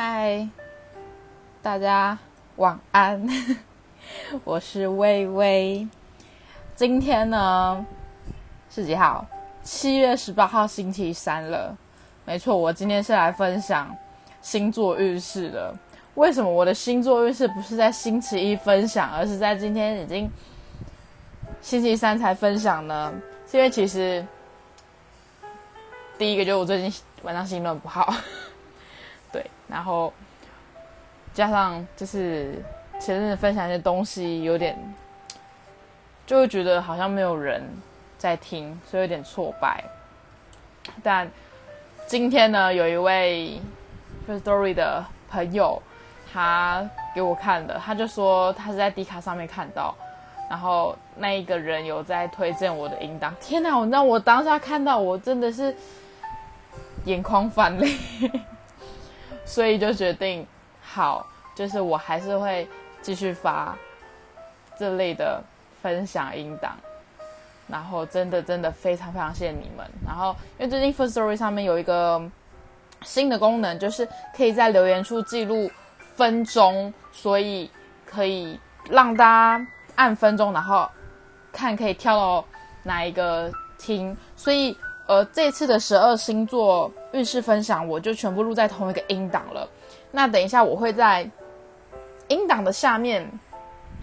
嗨，大家晚安，我是微微。今天呢是几号？七月十八号，星期三了。没错，我今天是来分享星座运势的。为什么我的星座运势不是在星期一分享，而是在今天已经星期三才分享呢？是因为其实第一个就是我最近晚上心情不好。然后加上就是前阵子分享一些东西，有点就会觉得好像没有人在听，所以有点挫败。但今天呢，有一位 firstory 的朋友，他给我看的，他就说他是在 D 卡上面看到，然后那一个人有在推荐我的音档。天哪，我那我当下看到，我真的是眼眶泛泪。所以就决定好，就是我还是会继续发这类的分享音档，然后真的真的非常非常谢谢你们。然后因为最近 First Story 上面有一个新的功能，就是可以在留言处记录分钟，所以可以让大家按分钟，然后看可以跳到哪一个听。所以呃，这次的十二星座。运势分享我就全部录在同一个音档了。那等一下我会在音档的下面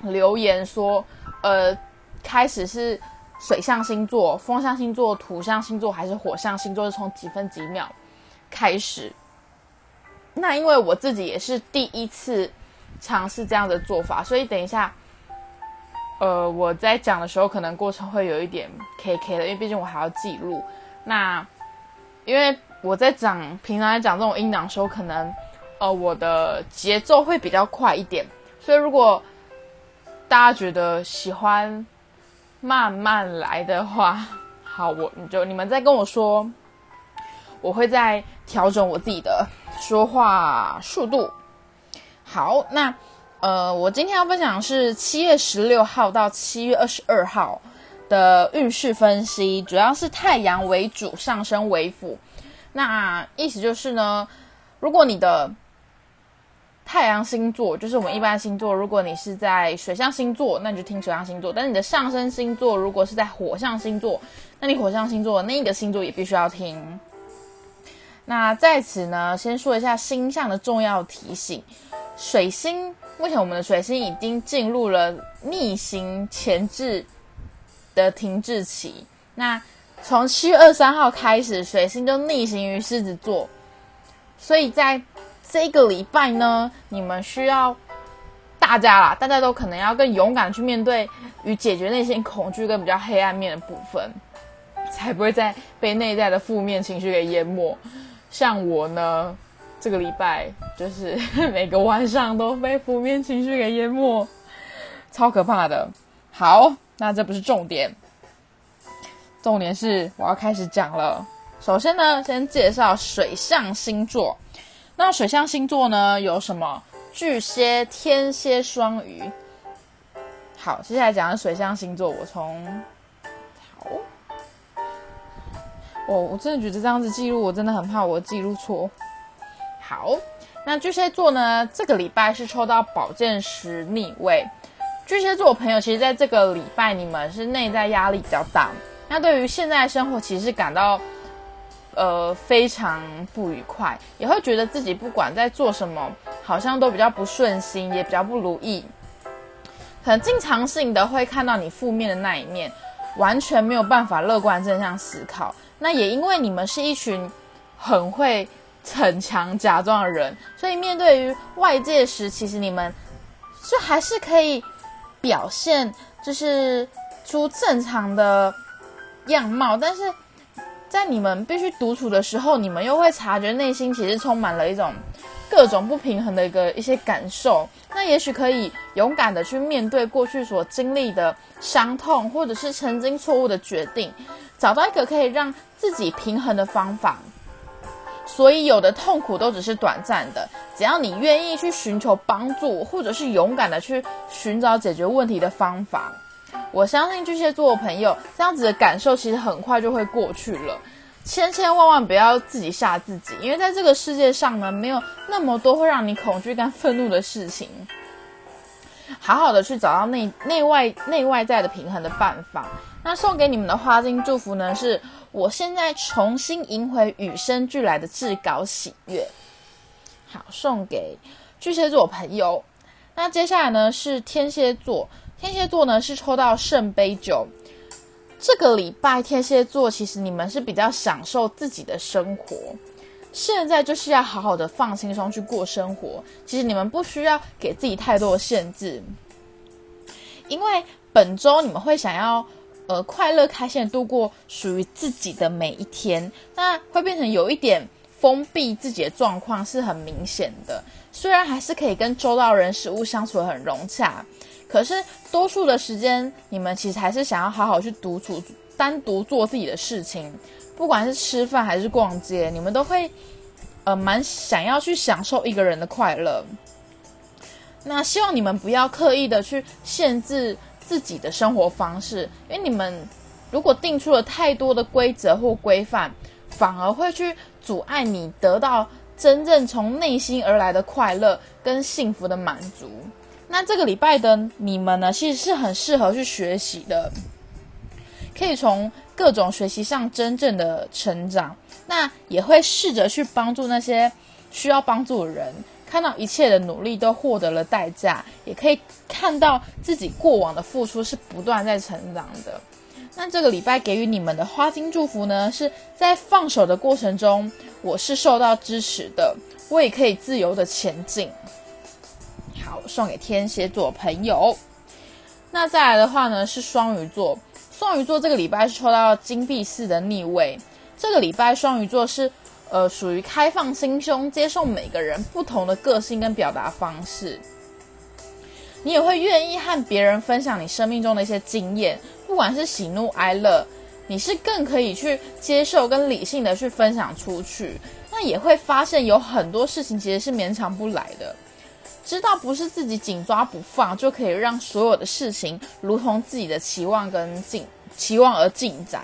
留言说，呃，开始是水象星座、风象星座、土象星座还是火象星座？是从几分几秒开始？那因为我自己也是第一次尝试这样的做法，所以等一下，呃，我在讲的时候可能过程会有一点 K K 的，因为毕竟我还要记录。那因为。我在讲平常在讲这种音档的时候，可能呃我的节奏会比较快一点，所以如果大家觉得喜欢慢慢来的话，好，我你就你们再跟我说，我会再调整我自己的说话速度。好，那呃我今天要分享是七月十六号到七月二十二号的运势分析，主要是太阳为主，上升为辅。那意思就是呢，如果你的太阳星座就是我们一般星座，如果你是在水象星座，那你就听水象星座；但你的上升星座如果是在火象星座，那你火象星座那一个星座也必须要听。那在此呢，先说一下星象的重要提醒：水星目前我们的水星已经进入了逆行前置的停滞期。那从七月二三号开始，水星就逆行于狮子座，所以在这个礼拜呢，你们需要大家啦，大家都可能要更勇敢去面对与解决内心恐惧跟比较黑暗面的部分，才不会再被内在的负面情绪给淹没。像我呢，这个礼拜就是 每个晚上都被负面情绪给淹没，超可怕的。好，那这不是重点。重点是我要开始讲了。首先呢，先介绍水象星座。那水象星座呢有什么？巨蟹、天蝎、双鱼。好，接下来讲的水象星座，我从好，我我真的觉得这样子记录，我真的很怕我记录错。好，那巨蟹座呢，这个礼拜是抽到宝剑十逆位。巨蟹座朋友，其实在这个礼拜，你们是内在压力比较大。那对于现在生活，其实感到呃非常不愉快，也会觉得自己不管在做什么，好像都比较不顺心，也比较不如意。很经常性的会看到你负面的那一面，完全没有办法乐观正向思考。那也因为你们是一群很会逞强假装的人，所以面对于外界时，其实你们就还是可以表现就是出正常的。样貌，但是在你们必须独处的时候，你们又会察觉内心其实充满了一种各种不平衡的一个一些感受。那也许可以勇敢的去面对过去所经历的伤痛，或者是曾经错误的决定，找到一个可以让自己平衡的方法。所以有的痛苦都只是短暂的，只要你愿意去寻求帮助，或者是勇敢的去寻找解决问题的方法。我相信巨蟹座的朋友这样子的感受其实很快就会过去了。千千万万不要自己吓自己，因为在这个世界上呢，没有那么多会让你恐惧跟愤怒的事情。好好的去找到内内外内外在的平衡的办法。那送给你们的花金祝福呢，是我现在重新赢回与生俱来的至高喜悦。好，送给巨蟹座朋友。那接下来呢是天蝎座，天蝎座呢是抽到圣杯九。这个礼拜天蝎座其实你们是比较享受自己的生活，现在就是要好好的放轻松去过生活。其实你们不需要给自己太多的限制，因为本周你们会想要呃快乐开心的度过属于自己的每一天，那会变成有一点封闭自己的状况是很明显的。虽然还是可以跟周到人事物相处的很融洽。可是多数的时间，你们其实还是想要好好去独处，单独做自己的事情，不管是吃饭还是逛街，你们都会呃蛮想要去享受一个人的快乐。那希望你们不要刻意的去限制自己的生活方式，因为你们如果定出了太多的规则或规范，反而会去阻碍你得到真正从内心而来的快乐跟幸福的满足。那这个礼拜的你们呢，其实是很适合去学习的，可以从各种学习上真正的成长。那也会试着去帮助那些需要帮助的人，看到一切的努力都获得了代价，也可以看到自己过往的付出是不断在成长的。那这个礼拜给予你们的花金祝福呢，是在放手的过程中，我是受到支持的，我也可以自由的前进。好，送给天蝎座朋友。那再来的话呢，是双鱼座。双鱼座这个礼拜是抽到金币四的逆位。这个礼拜双鱼座是呃属于开放心胸，接受每个人不同的个性跟表达方式。你也会愿意和别人分享你生命中的一些经验，不管是喜怒哀乐，你是更可以去接受跟理性的去分享出去。那也会发现有很多事情其实是勉强不来的。知道不是自己紧抓不放就可以让所有的事情如同自己的期望跟进期望而进展。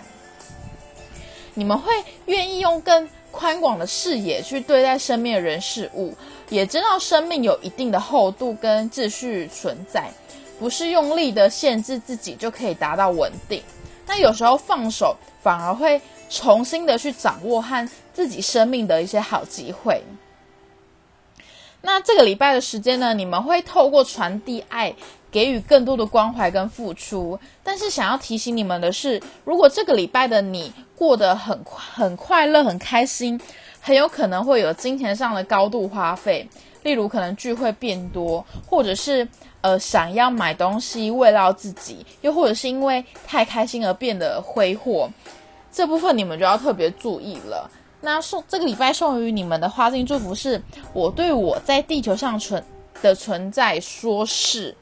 你们会愿意用更宽广的视野去对待生命的人事物，也知道生命有一定的厚度跟秩序存在，不是用力的限制自己就可以达到稳定。那有时候放手反而会重新的去掌握和自己生命的一些好机会。那这个礼拜的时间呢，你们会透过传递爱，给予更多的关怀跟付出。但是想要提醒你们的是，如果这个礼拜的你过得很很快乐、很开心，很有可能会有金钱上的高度花费，例如可能聚会变多，或者是呃想要买东西慰劳自己，又或者是因为太开心而变得挥霍，这部分你们就要特别注意了。那送这个礼拜送予你们的花金祝福是：我对我在地球上存的存在说是。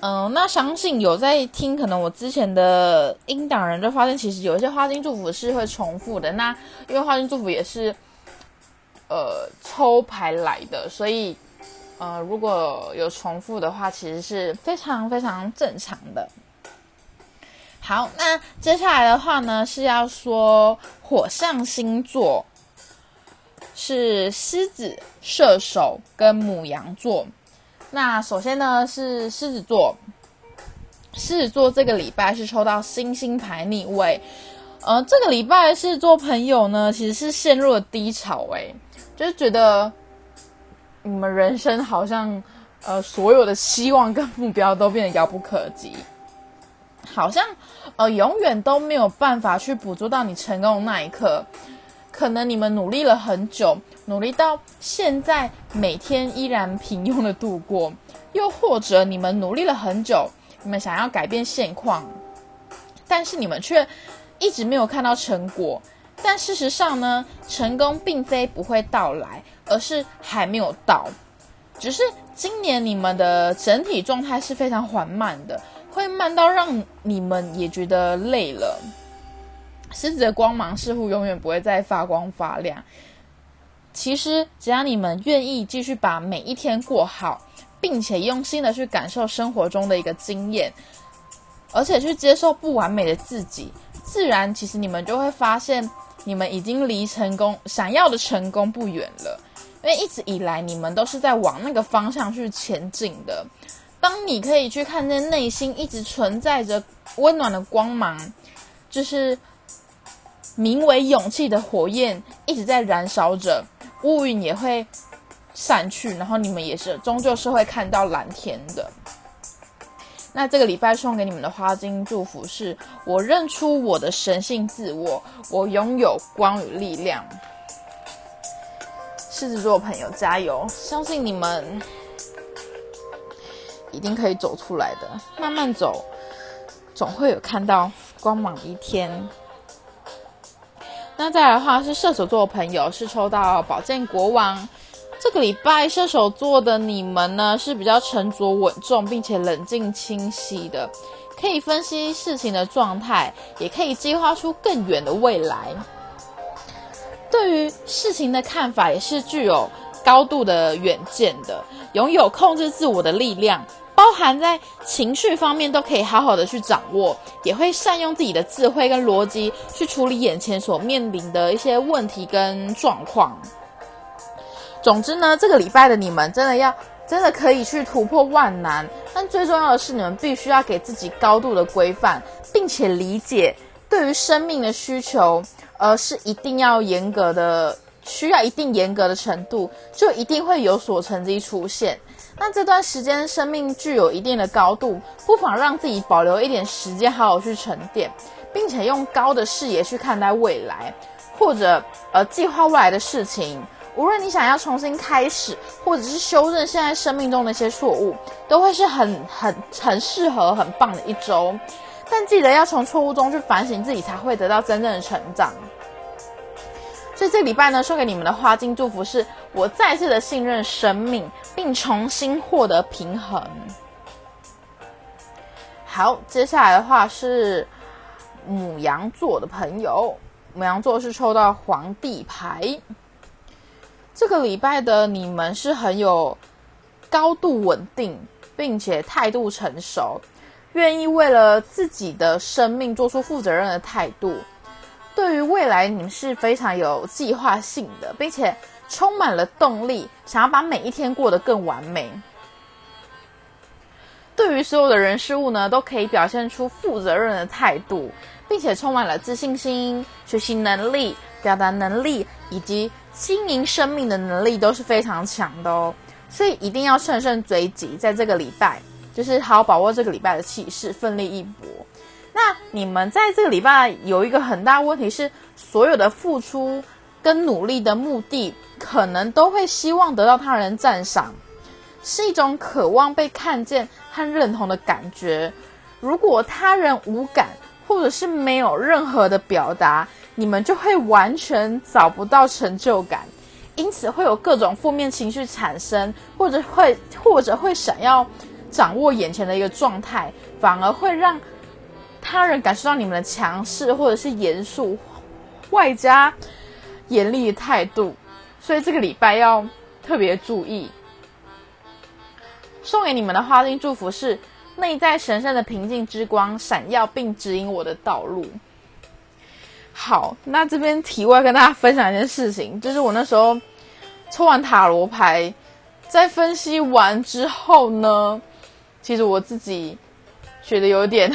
嗯，那相信有在听，可能我之前的音档人就发现，其实有一些花金祝福是会重复的。那因为花金祝福也是呃抽牌来的，所以呃如果有重复的话，其实是非常非常正常的。好，那接下来的话呢，是要说火象星座是狮子、射手跟母羊座。那首先呢是狮子座，狮子座这个礼拜是抽到星星牌逆位。呃，这个礼拜狮子座朋友呢，其实是陷入了低潮，诶，就是觉得你们人生好像呃所有的希望跟目标都变得遥不可及。好像，呃，永远都没有办法去捕捉到你成功的那一刻。可能你们努力了很久，努力到现在每天依然平庸的度过；又或者你们努力了很久，你们想要改变现况，但是你们却一直没有看到成果。但事实上呢，成功并非不会到来，而是还没有到。只是今年你们的整体状态是非常缓慢的。会慢到让你们也觉得累了。狮子的光芒似乎永远不会再发光发亮。其实，只要你们愿意继续把每一天过好，并且用心的去感受生活中的一个经验，而且去接受不完美的自己，自然其实你们就会发现，你们已经离成功想要的成功不远了。因为一直以来你们都是在往那个方向去前进的。当你可以去看见内心一直存在着温暖的光芒，就是名为勇气的火焰一直在燃烧着，乌云也会散去，然后你们也是终究是会看到蓝天的。那这个礼拜送给你们的花金祝福是：我认出我的神性自我，我拥有光与力量。狮子座朋友加油，相信你们一定可以走出来的。慢慢走，总会有看到光芒的一天。那再来的话是射手座的朋友，是抽到宝剑国王。这个礼拜射手座的你们呢是比较沉着稳重，并且冷静清晰的，可以分析事情的状态，也可以计划出更远的未来。对于事情的看法也是具有高度的远见的，拥有控制自我的力量，包含在情绪方面都可以好好的去掌握，也会善用自己的智慧跟逻辑去处理眼前所面临的一些问题跟状况。总之呢，这个礼拜的你们真的要真的可以去突破万难，但最重要的是，你们必须要给自己高度的规范，并且理解对于生命的需求，而是一定要严格的，需要一定严格的程度，就一定会有所成绩出现。那这段时间生命具有一定的高度，不妨让自己保留一点时间，好好去沉淀，并且用高的视野去看待未来，或者呃计划未来的事情。无论你想要重新开始，或者是修正现在生命中的一些错误，都会是很很很适合、很棒的一周。但记得要从错误中去反省自己，才会得到真正的成长。所以这礼拜呢，送给你们的花金祝福是：我再次的信任生命，并重新获得平衡。好，接下来的话是母羊座的朋友，母羊座是抽到皇帝牌。这个礼拜的你们是很有高度稳定，并且态度成熟，愿意为了自己的生命做出负责任的态度。对于未来，你们是非常有计划性的，并且充满了动力，想要把每一天过得更完美。对于所有的人事物呢，都可以表现出负责任的态度，并且充满了自信心、学习能力、表达能力以及。经营生命的能力都是非常强的哦，所以一定要乘胜追击，在这个礼拜，就是好好把握这个礼拜的气势，奋力一搏。那你们在这个礼拜有一个很大问题是，所有的付出跟努力的目的，可能都会希望得到他人赞赏，是一种渴望被看见和认同的感觉。如果他人无感，或者是没有任何的表达。你们就会完全找不到成就感，因此会有各种负面情绪产生，或者会或者会想要掌握眼前的一个状态，反而会让他人感受到你们的强势或者是严肃，外加严厉的态度。所以这个礼拜要特别注意。送给你们的花丁祝福是：内在神圣的平静之光闪耀，并指引我的道路。好，那这边题外跟大家分享一件事情，就是我那时候抽完塔罗牌，在分析完之后呢，其实我自己觉得有点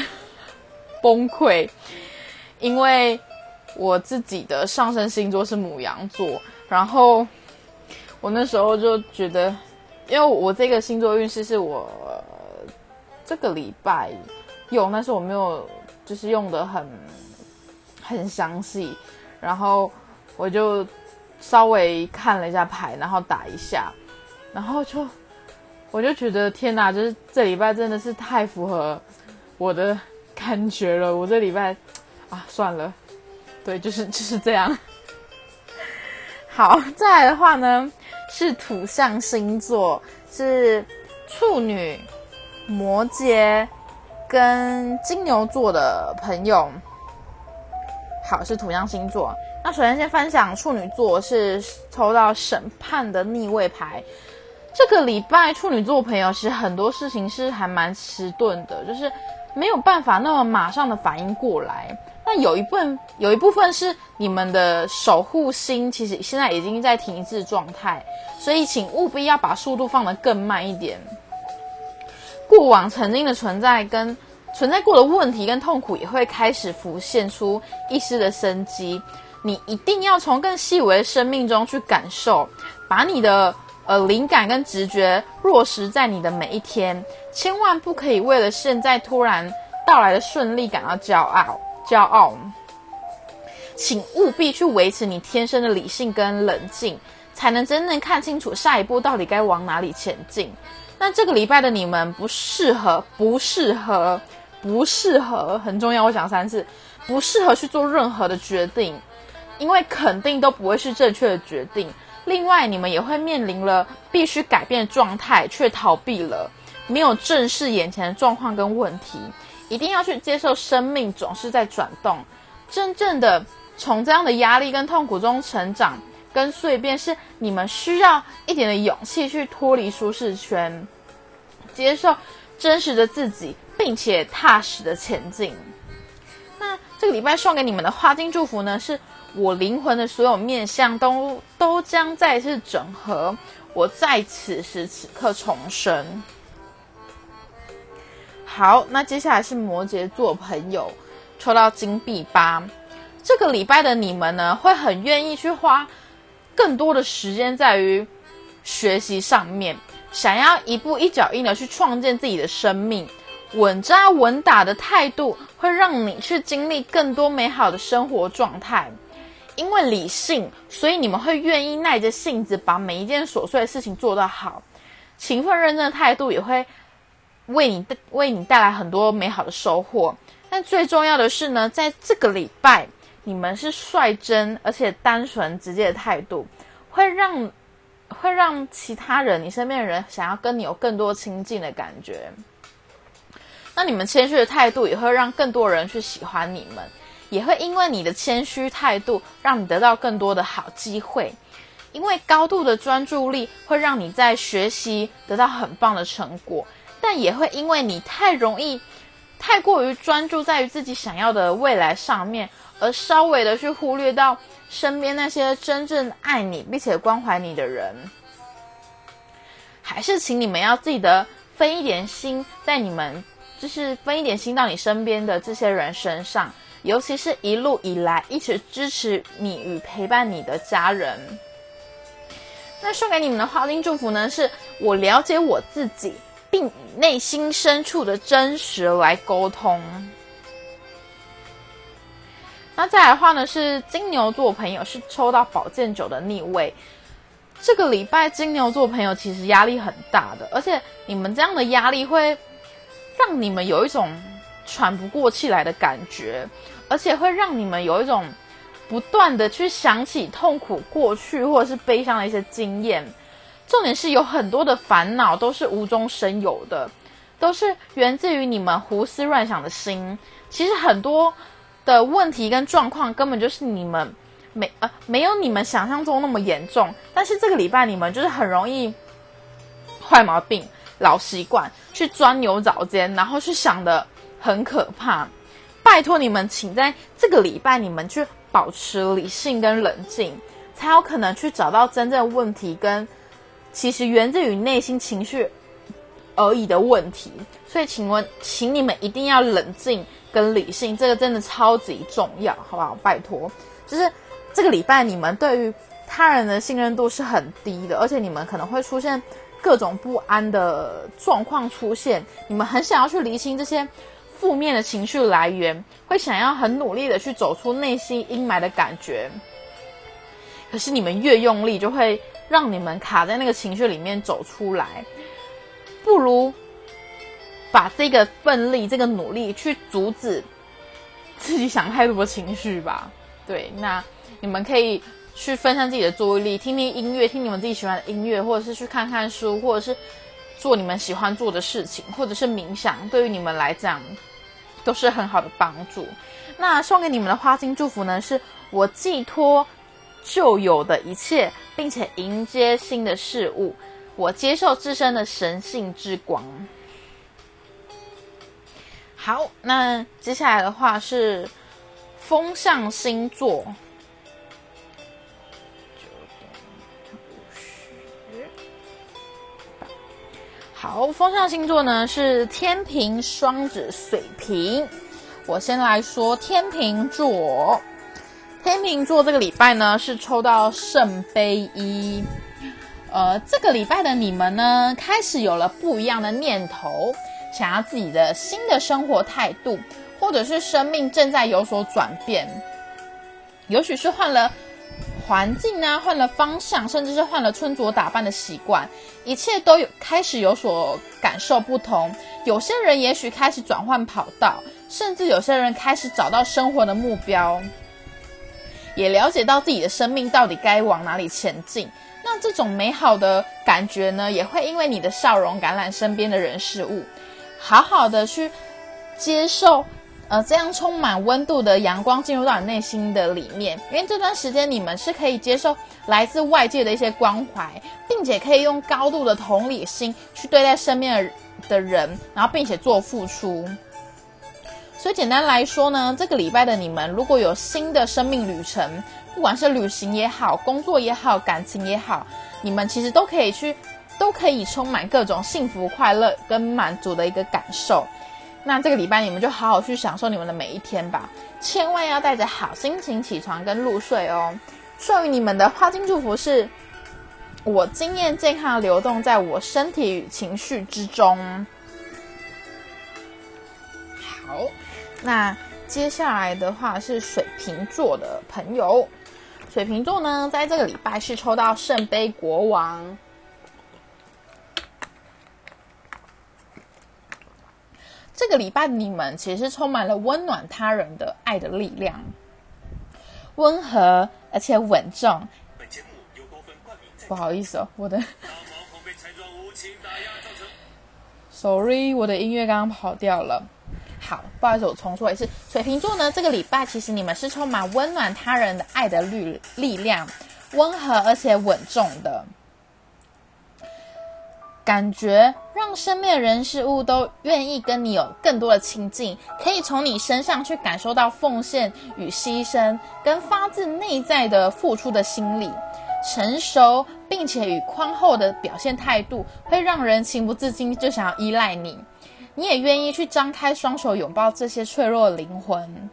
崩溃，因为我自己的上升星座是母羊座，然后我那时候就觉得，因为我这个星座运势是我这个礼拜用，但是我没有就是用的很。很详细，然后我就稍微看了一下牌，然后打一下，然后就我就觉得天哪，就是这礼拜真的是太符合我的感觉了。我这礼拜啊，算了，对，就是就是这样。好，再来的话呢，是土象星座，是处女、摩羯跟金牛座的朋友。好，是土象星座。那首先先分享处女座，是抽到审判的逆位牌。这个礼拜处女座朋友其实很多事情是还蛮迟钝的，就是没有办法那么马上的反应过来。那有一部分有一部分是你们的守护星，其实现在已经在停滞状态，所以请务必要把速度放得更慢一点。过往曾经的存在跟存在过的问题跟痛苦，也会开始浮现出一丝的生机。你一定要从更细微的生命中去感受，把你的呃灵感跟直觉落实在你的每一天，千万不可以为了现在突然到来的顺利感到骄傲。骄傲，请务必去维持你天生的理性跟冷静，才能真正看清楚下一步到底该往哪里前进。那这个礼拜的你们不适合，不适合，不适合，很重要，我讲三次，不适合去做任何的决定。因为肯定都不会是正确的决定。另外，你们也会面临了必须改变状态，却逃避了，没有正视眼前的状况跟问题。一定要去接受生命总是在转动，真正的从这样的压力跟痛苦中成长跟蜕变，是你们需要一点的勇气去脱离舒适圈，接受真实的自己，并且踏实的前进。那这个礼拜送给你们的花金祝福呢，是。我灵魂的所有面相都都将再次整合，我在此时此刻重生。好，那接下来是摩羯座朋友抽到金币八，这个礼拜的你们呢，会很愿意去花更多的时间在于学习上面，想要一步一脚印的去创建自己的生命，稳扎稳打的态度会让你去经历更多美好的生活状态。因为理性，所以你们会愿意耐着性子把每一件琐碎的事情做到好。勤奋认真的态度也会为你为你带来很多美好的收获。但最重要的是呢，在这个礼拜，你们是率真而且单纯直接的态度，会让会让其他人、你身边的人想要跟你有更多亲近的感觉。那你们谦虚的态度也会让更多人去喜欢你们。也会因为你的谦虚态度，让你得到更多的好机会。因为高度的专注力会让你在学习得到很棒的成果，但也会因为你太容易、太过于专注在于自己想要的未来上面，而稍微的去忽略到身边那些真正爱你并且关怀你的人。还是请你们要记得分一点心，在你们就是分一点心到你身边的这些人身上。尤其是一路以来一直支持你与陪伴你的家人，那送给你们的花丁祝福呢？是我了解我自己，并以内心深处的真实来沟通。那再来的话呢？是金牛座朋友是抽到宝剑九的逆位，这个礼拜金牛座朋友其实压力很大的，而且你们这样的压力会让你们有一种喘不过气来的感觉。而且会让你们有一种不断的去想起痛苦过去或者是悲伤的一些经验。重点是有很多的烦恼都是无中生有的，都是源自于你们胡思乱想的心。其实很多的问题跟状况根本就是你们没呃没有你们想象中那么严重。但是这个礼拜你们就是很容易坏毛病、老习惯去钻牛角尖，然后去想的很可怕。拜托你们，请在这个礼拜，你们去保持理性跟冷静，才有可能去找到真正问题跟其实源自于内心情绪而已的问题。所以，请问，请你们一定要冷静跟理性，这个真的超级重要，好不好？拜托，就是这个礼拜，你们对于他人的信任度是很低的，而且你们可能会出现各种不安的状况出现，你们很想要去厘清这些。负面的情绪来源，会想要很努力的去走出内心阴霾的感觉。可是你们越用力，就会让你们卡在那个情绪里面走出来。不如把这个奋力、这个努力去阻止自己想太多情绪吧。对，那你们可以去分散自己的注意力，听听音乐，听你们自己喜欢的音乐，或者是去看看书，或者是。做你们喜欢做的事情，或者是冥想，对于你们来讲都是很好的帮助。那送给你们的花心祝福呢？是我寄托旧有的一切，并且迎接新的事物。我接受自身的神性之光。好，那接下来的话是风象星座。好，风象星座呢是天平、双子、水瓶。我先来说天平座。天平座这个礼拜呢是抽到圣杯一。呃，这个礼拜的你们呢开始有了不一样的念头，想要自己的新的生活态度，或者是生命正在有所转变，也许是换了。环境啊，换了方向，甚至是换了穿着打扮的习惯，一切都有开始有所感受不同。有些人也许开始转换跑道，甚至有些人开始找到生活的目标，也了解到自己的生命到底该往哪里前进。那这种美好的感觉呢，也会因为你的笑容感染身边的人事物，好好的去接受。呃，这样充满温度的阳光进入到你内心的里面，因为这段时间你们是可以接受来自外界的一些关怀，并且可以用高度的同理心去对待身边的的人，然后并且做付出。所以简单来说呢，这个礼拜的你们如果有新的生命旅程，不管是旅行也好，工作也好，感情也好，你们其实都可以去，都可以充满各种幸福、快乐跟满足的一个感受。那这个礼拜你们就好好去享受你们的每一天吧，千万要带着好心情起床跟入睡哦。送予你们的花金祝福是：我经验健康流动在我身体与情绪之中。好，那接下来的话是水瓶座的朋友，水瓶座呢，在这个礼拜是抽到圣杯国王。这个礼拜你们其实充满了温暖他人的爱的力量，温和而且稳重。不好意思哦，我的，sorry，我的音乐刚刚跑掉了。好，不好意思，我重说一次。水瓶座呢，这个礼拜其实你们是充满温暖他人的爱的力力量，温和而且稳重的。感觉让身边的人事物都愿意跟你有更多的亲近，可以从你身上去感受到奉献与牺牲，跟发自内在的付出的心理，成熟并且与宽厚的表现态度，会让人情不自禁就想要依赖你，你也愿意去张开双手拥抱这些脆弱的灵魂。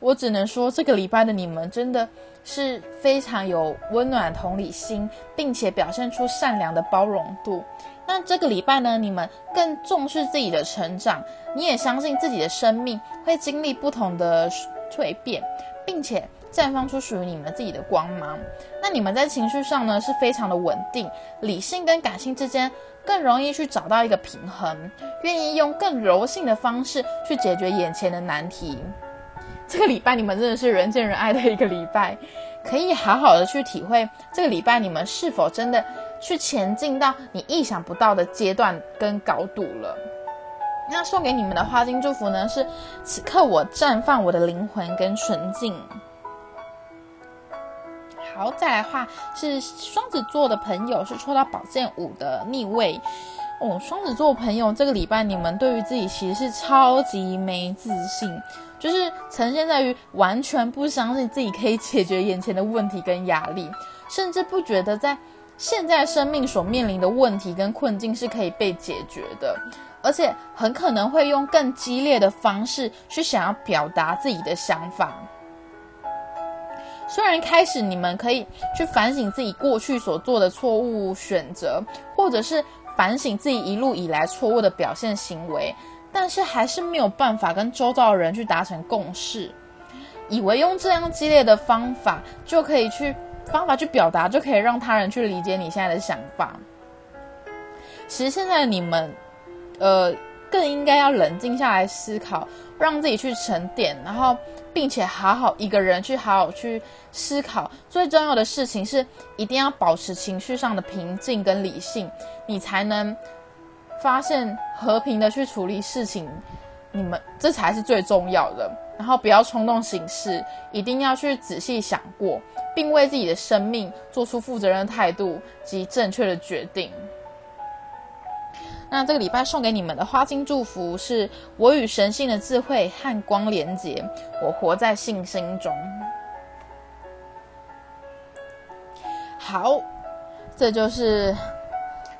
我只能说，这个礼拜的你们真的。是非常有温暖同理心，并且表现出善良的包容度。那这个礼拜呢，你们更重视自己的成长，你也相信自己的生命会经历不同的蜕变，并且绽放出属于你们自己的光芒。那你们在情绪上呢，是非常的稳定，理性跟感性之间更容易去找到一个平衡，愿意用更柔性的方式去解决眼前的难题。这个礼拜你们真的是人见人爱的一个礼拜，可以好好的去体会这个礼拜你们是否真的去前进到你意想不到的阶段跟高度了。那送给你们的花金祝福呢是：此刻我绽放我的灵魂跟纯净。好，再来话是双子座的朋友是抽到宝剑五的逆位哦。双子座朋友这个礼拜你们对于自己其实是超级没自信。就是呈现在于完全不相信自己可以解决眼前的问题跟压力，甚至不觉得在现在生命所面临的问题跟困境是可以被解决的，而且很可能会用更激烈的方式去想要表达自己的想法。虽然开始你们可以去反省自己过去所做的错误选择，或者是反省自己一路以来错误的表现行为。但是还是没有办法跟周遭的人去达成共识，以为用这样激烈的方法就可以去方法去表达，就可以让他人去理解你现在的想法。其实现在你们，呃，更应该要冷静下来思考，让自己去沉淀，然后并且好好一个人去好好去思考。最重要的事情是，一定要保持情绪上的平静跟理性，你才能。发现和平的去处理事情，你们这才是最重要的。然后不要冲动行事，一定要去仔细想过，并为自己的生命做出负责任的态度及正确的决定。那这个礼拜送给你们的花金祝福是：我与神性的智慧和光连结，我活在信心中。好，这就是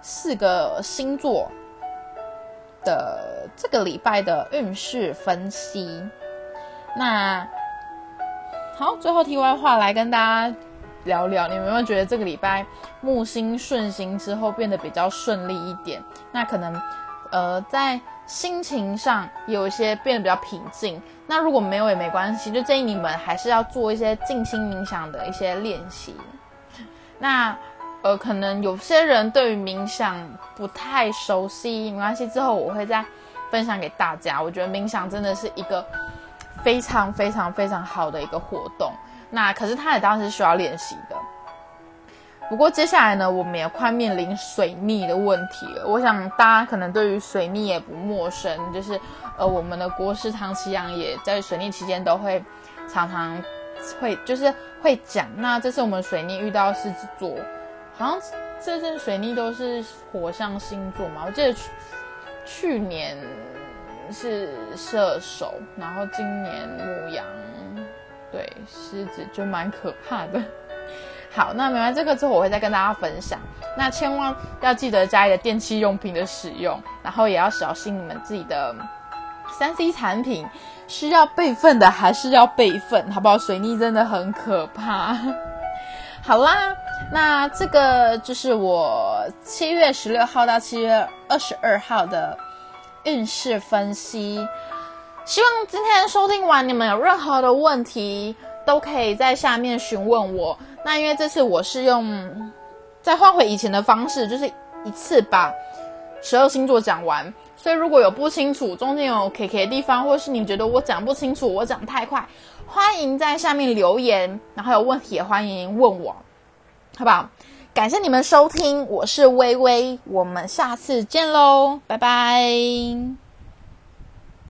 四个星座的这个礼拜的运势分析。那好，最后题外话来跟大家聊聊，你们有没有觉得这个礼拜木星顺行之后变得比较顺利一点？那可能呃在心情上有一些变得比较平静。那如果没有也没关系，就建议你们还是要做一些静心冥想的一些练习。那呃可能有些人对于冥想不太熟悉，没关系，之后我会再分享给大家。我觉得冥想真的是一个。非常非常非常好的一个活动，那可是他也当时需要练习的。不过接下来呢，我们也快面临水逆的问题了。我想大家可能对于水逆也不陌生，就是呃，我们的国师唐奇阳也在水逆期间都会常常会就是会讲。那这次我们水逆遇到狮子座，好像这次水逆都是火象星座嘛？我记得去去年。是射手，然后今年牧羊，对狮子就蛮可怕的。好，那明白这个之后，我会再跟大家分享。那千万要记得家里的电器用品的使用，然后也要小心你们自己的三 C 产品，需要备份的还是要备份，好不好？水逆真的很可怕。好啦，那这个就是我七月十六号到七月二十二号的。运势分析，希望今天收听完，你们有任何的问题都可以在下面询问我。那因为这次我是用再换回以前的方式，就是一次把十二星座讲完，所以如果有不清楚，中间有 K K 的地方，或是你觉得我讲不清楚，我讲太快，欢迎在下面留言，然后有问题也欢迎问我，好不好？感谢你们收听，我是微微，我们下次见喽，拜拜。